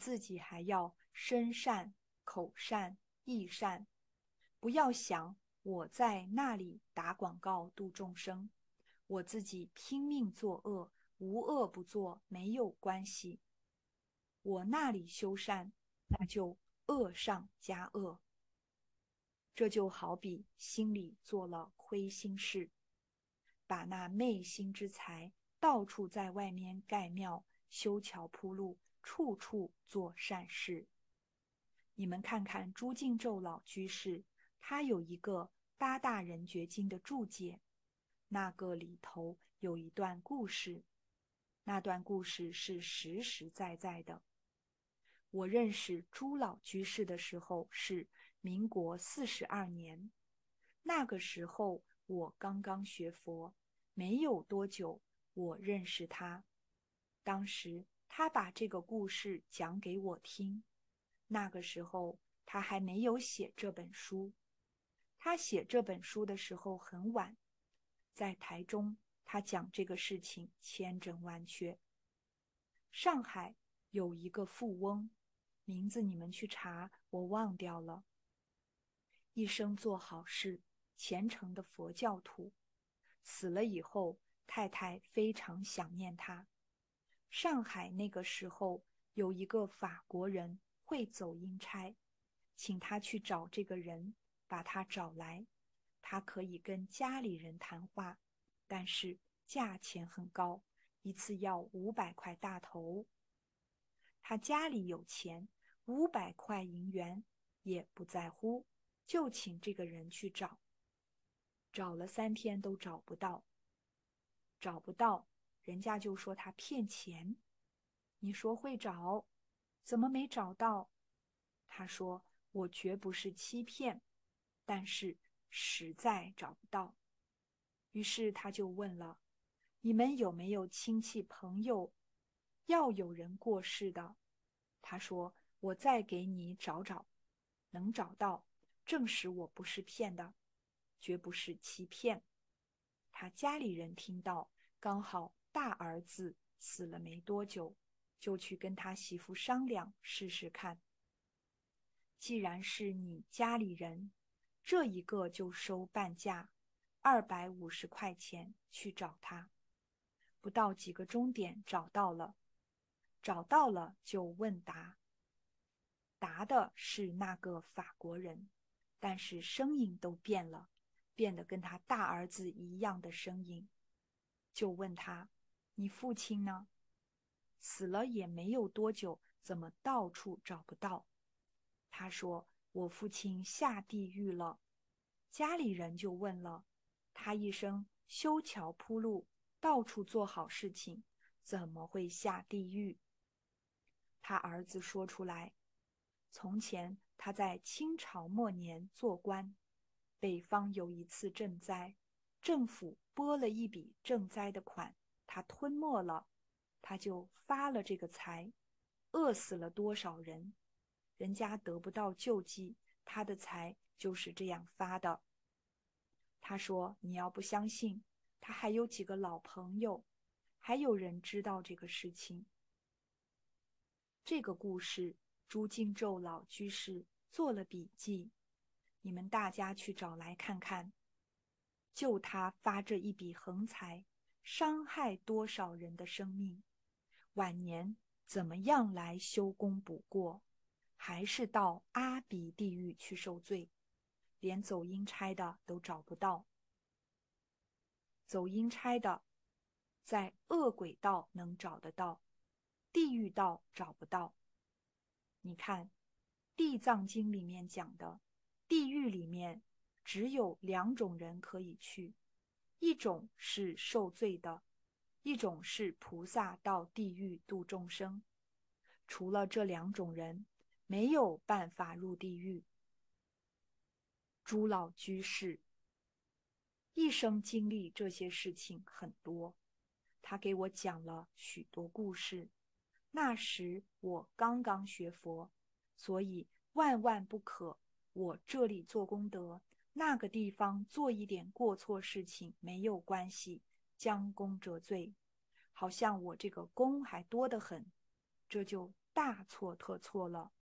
自己还要身善、口善、意善，不要想我在那里打广告度众生，我自己拼命作恶，无恶不作，没有关系。我那里修善，那就恶上加恶。这就好比心里做了亏心事，把那昧心之财到处在外面盖庙、修桥铺路，处处做善事。你们看看朱敬宙老居士，他有一个《八大人觉经》的注解，那个里头有一段故事，那段故事是实实在在的。我认识朱老居士的时候是。民国四十二年，那个时候我刚刚学佛，没有多久，我认识他。当时他把这个故事讲给我听。那个时候他还没有写这本书。他写这本书的时候很晚，在台中，他讲这个事情千真万确。上海有一个富翁，名字你们去查，我忘掉了。一生做好事，虔诚的佛教徒，死了以后，太太非常想念他。上海那个时候有一个法国人会走阴差，请他去找这个人，把他找来，他可以跟家里人谈话，但是价钱很高，一次要五百块大头。他家里有钱，五百块银元也不在乎。就请这个人去找，找了三天都找不到，找不到，人家就说他骗钱。你说会找，怎么没找到？他说我绝不是欺骗，但是实在找不到。于是他就问了：你们有没有亲戚朋友要有人过世的？他说我再给你找找，能找到。证实我不是骗的，绝不是欺骗。他家里人听到，刚好大儿子死了没多久，就去跟他媳妇商量试试看。既然是你家里人，这一个就收半价，二百五十块钱去找他。不到几个钟点找到了，找到了就问答，答的是那个法国人。但是声音都变了，变得跟他大儿子一样的声音，就问他：“你父亲呢？死了也没有多久，怎么到处找不到？”他说：“我父亲下地狱了。”家里人就问了他一声：“修桥铺路，到处做好事情，怎么会下地狱？”他儿子说出来：“从前。”他在清朝末年做官，北方有一次赈灾，政府拨了一笔赈灾的款，他吞没了，他就发了这个财，饿死了多少人，人家得不到救济，他的财就是这样发的。他说：“你要不相信，他还有几个老朋友，还有人知道这个事情。”这个故事。朱敬宙老居士做了笔记，你们大家去找来看看。就他发这一笔横财，伤害多少人的生命，晚年怎么样来修功补过，还是到阿鼻地狱去受罪，连走阴差的都找不到。走阴差的，在恶鬼道能找得到，地狱道找不到。你看，《地藏经》里面讲的，地狱里面只有两种人可以去，一种是受罪的，一种是菩萨到地狱度众生。除了这两种人，没有办法入地狱。朱老居士一生经历这些事情很多，他给我讲了许多故事。那时我刚刚学佛，所以万万不可。我这里做功德，那个地方做一点过错事情没有关系，将功折罪，好像我这个功还多得很，这就大错特错了。